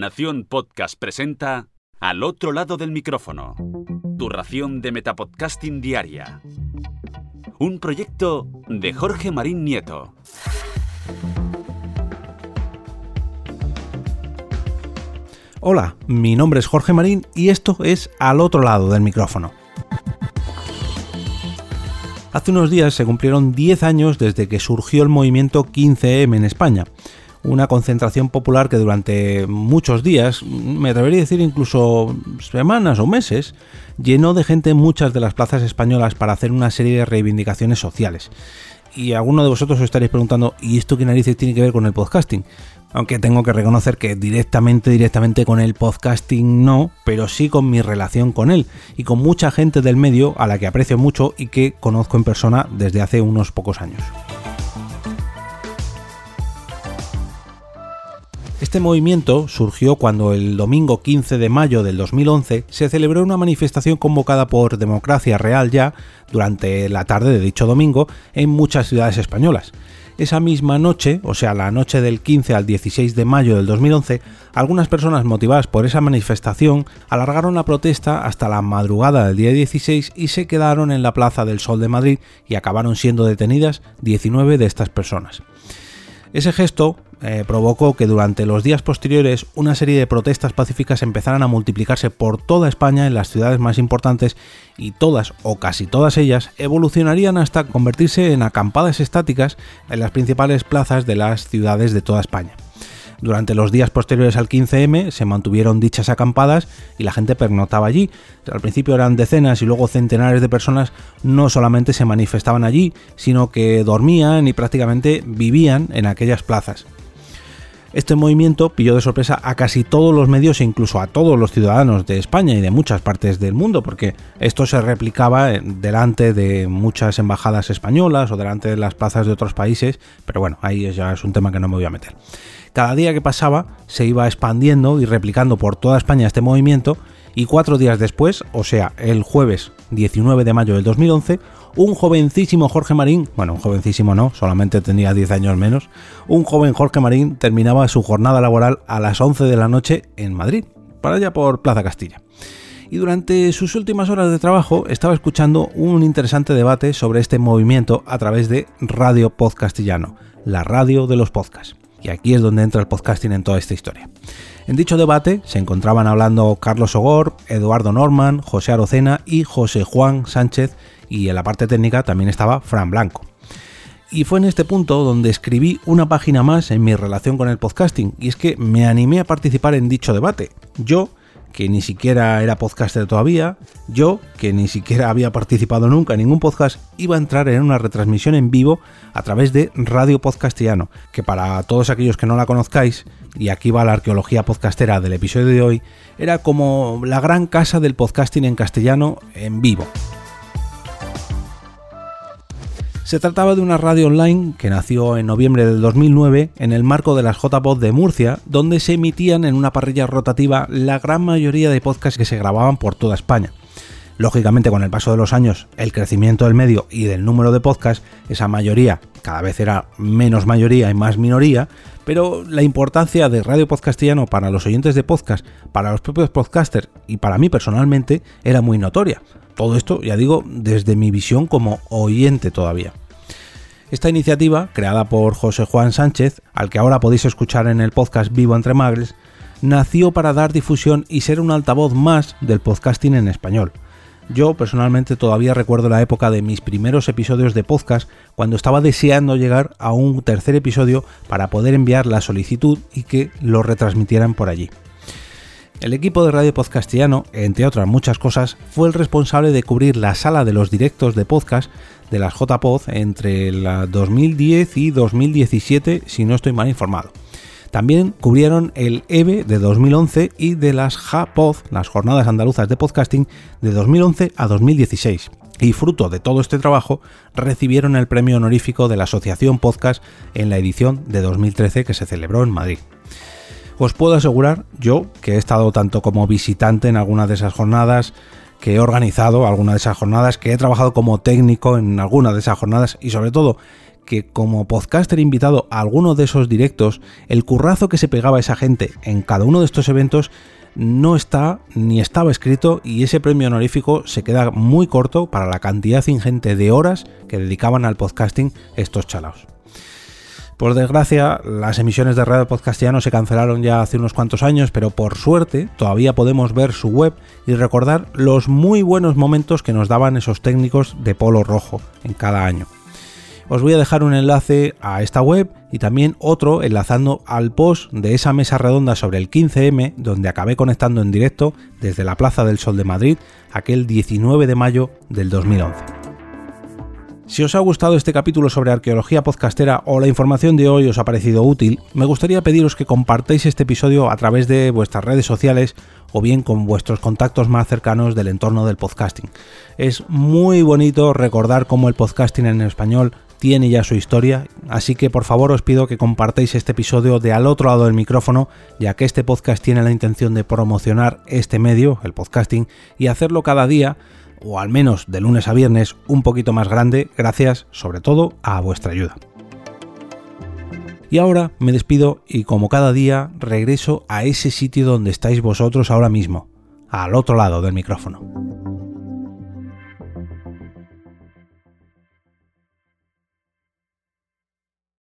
Nación Podcast presenta Al otro lado del micrófono. Tu ración de Metapodcasting Diaria. Un proyecto de Jorge Marín Nieto. Hola, mi nombre es Jorge Marín y esto es Al otro lado del micrófono. Hace unos días se cumplieron 10 años desde que surgió el movimiento 15M en España, una concentración popular que durante muchos días, me atrevería a decir incluso semanas o meses, llenó de gente muchas de las plazas españolas para hacer una serie de reivindicaciones sociales. Y alguno de vosotros os estaréis preguntando, ¿y esto qué narices tiene que ver con el podcasting? Aunque tengo que reconocer que directamente, directamente con el podcasting no, pero sí con mi relación con él y con mucha gente del medio a la que aprecio mucho y que conozco en persona desde hace unos pocos años. Este movimiento surgió cuando el domingo 15 de mayo del 2011 se celebró una manifestación convocada por Democracia Real ya durante la tarde de dicho domingo en muchas ciudades españolas. Esa misma noche, o sea, la noche del 15 al 16 de mayo del 2011, algunas personas motivadas por esa manifestación alargaron la protesta hasta la madrugada del día 16 y se quedaron en la Plaza del Sol de Madrid y acabaron siendo detenidas 19 de estas personas. Ese gesto eh, provocó que durante los días posteriores una serie de protestas pacíficas empezaran a multiplicarse por toda España en las ciudades más importantes y todas o casi todas ellas evolucionarían hasta convertirse en acampadas estáticas en las principales plazas de las ciudades de toda España. Durante los días posteriores al 15M se mantuvieron dichas acampadas y la gente pernotaba allí. Al principio eran decenas y luego centenares de personas no solamente se manifestaban allí, sino que dormían y prácticamente vivían en aquellas plazas. Este movimiento pilló de sorpresa a casi todos los medios e incluso a todos los ciudadanos de España y de muchas partes del mundo, porque esto se replicaba delante de muchas embajadas españolas o delante de las plazas de otros países, pero bueno, ahí ya es un tema que no me voy a meter. Cada día que pasaba se iba expandiendo y replicando por toda España este movimiento y cuatro días después, o sea, el jueves 19 de mayo del 2011, un jovencísimo Jorge Marín, bueno, un jovencísimo no, solamente tenía 10 años menos, un joven Jorge Marín terminaba su jornada laboral a las 11 de la noche en Madrid, para allá por Plaza Castilla. Y durante sus últimas horas de trabajo estaba escuchando un interesante debate sobre este movimiento a través de Radio Podcastillano, la radio de los podcasts. Y aquí es donde entra el podcasting en toda esta historia. En dicho debate se encontraban hablando Carlos Ogor, Eduardo Norman, José Arocena y José Juan Sánchez, y en la parte técnica también estaba Fran Blanco. Y fue en este punto donde escribí una página más en mi relación con el podcasting, y es que me animé a participar en dicho debate. Yo, que ni siquiera era podcaster todavía, yo, que ni siquiera había participado nunca en ningún podcast, iba a entrar en una retransmisión en vivo a través de Radio Podcastiano, que para todos aquellos que no la conozcáis, y aquí va la arqueología podcastera del episodio de hoy, era como la gran casa del podcasting en castellano en vivo. Se trataba de una radio online que nació en noviembre del 2009 en el marco de las JPod de Murcia, donde se emitían en una parrilla rotativa la gran mayoría de podcasts que se grababan por toda España. Lógicamente, con el paso de los años, el crecimiento del medio y del número de podcasts, esa mayoría cada vez era menos mayoría y más minoría, pero la importancia de Radio Podcastillano para los oyentes de podcast, para los propios podcasters y para mí personalmente era muy notoria. Todo esto, ya digo, desde mi visión como oyente todavía. Esta iniciativa, creada por José Juan Sánchez, al que ahora podéis escuchar en el podcast Vivo entre Magres, nació para dar difusión y ser un altavoz más del podcasting en español. Yo personalmente todavía recuerdo la época de mis primeros episodios de podcast cuando estaba deseando llegar a un tercer episodio para poder enviar la solicitud y que lo retransmitieran por allí. El equipo de Radio Podcastiano, entre otras muchas cosas, fue el responsable de cubrir la sala de los directos de podcast de las JPod entre la 2010 y 2017, si no estoy mal informado. También cubrieron el EVE de 2011 y de las JAPOD, las Jornadas Andaluzas de Podcasting, de 2011 a 2016. Y fruto de todo este trabajo, recibieron el premio honorífico de la Asociación Podcast en la edición de 2013 que se celebró en Madrid. Os puedo asegurar, yo, que he estado tanto como visitante en alguna de esas jornadas, que he organizado alguna de esas jornadas, que he trabajado como técnico en alguna de esas jornadas y sobre todo que como podcaster invitado a alguno de esos directos, el currazo que se pegaba esa gente en cada uno de estos eventos no está ni estaba escrito y ese premio honorífico se queda muy corto para la cantidad ingente de horas que dedicaban al podcasting estos chalaos. Por desgracia, las emisiones de Radio Podcastiano se cancelaron ya hace unos cuantos años, pero por suerte todavía podemos ver su web y recordar los muy buenos momentos que nos daban esos técnicos de polo rojo en cada año. Os voy a dejar un enlace a esta web y también otro enlazando al post de esa mesa redonda sobre el 15M donde acabé conectando en directo desde la Plaza del Sol de Madrid aquel 19 de mayo del 2011. Si os ha gustado este capítulo sobre arqueología podcastera o la información de hoy os ha parecido útil, me gustaría pediros que compartáis este episodio a través de vuestras redes sociales o bien con vuestros contactos más cercanos del entorno del podcasting. Es muy bonito recordar cómo el podcasting en español tiene ya su historia, así que por favor os pido que compartáis este episodio de al otro lado del micrófono, ya que este podcast tiene la intención de promocionar este medio, el podcasting, y hacerlo cada día o al menos de lunes a viernes, un poquito más grande, gracias sobre todo a vuestra ayuda. Y ahora me despido y como cada día regreso a ese sitio donde estáis vosotros ahora mismo, al otro lado del micrófono.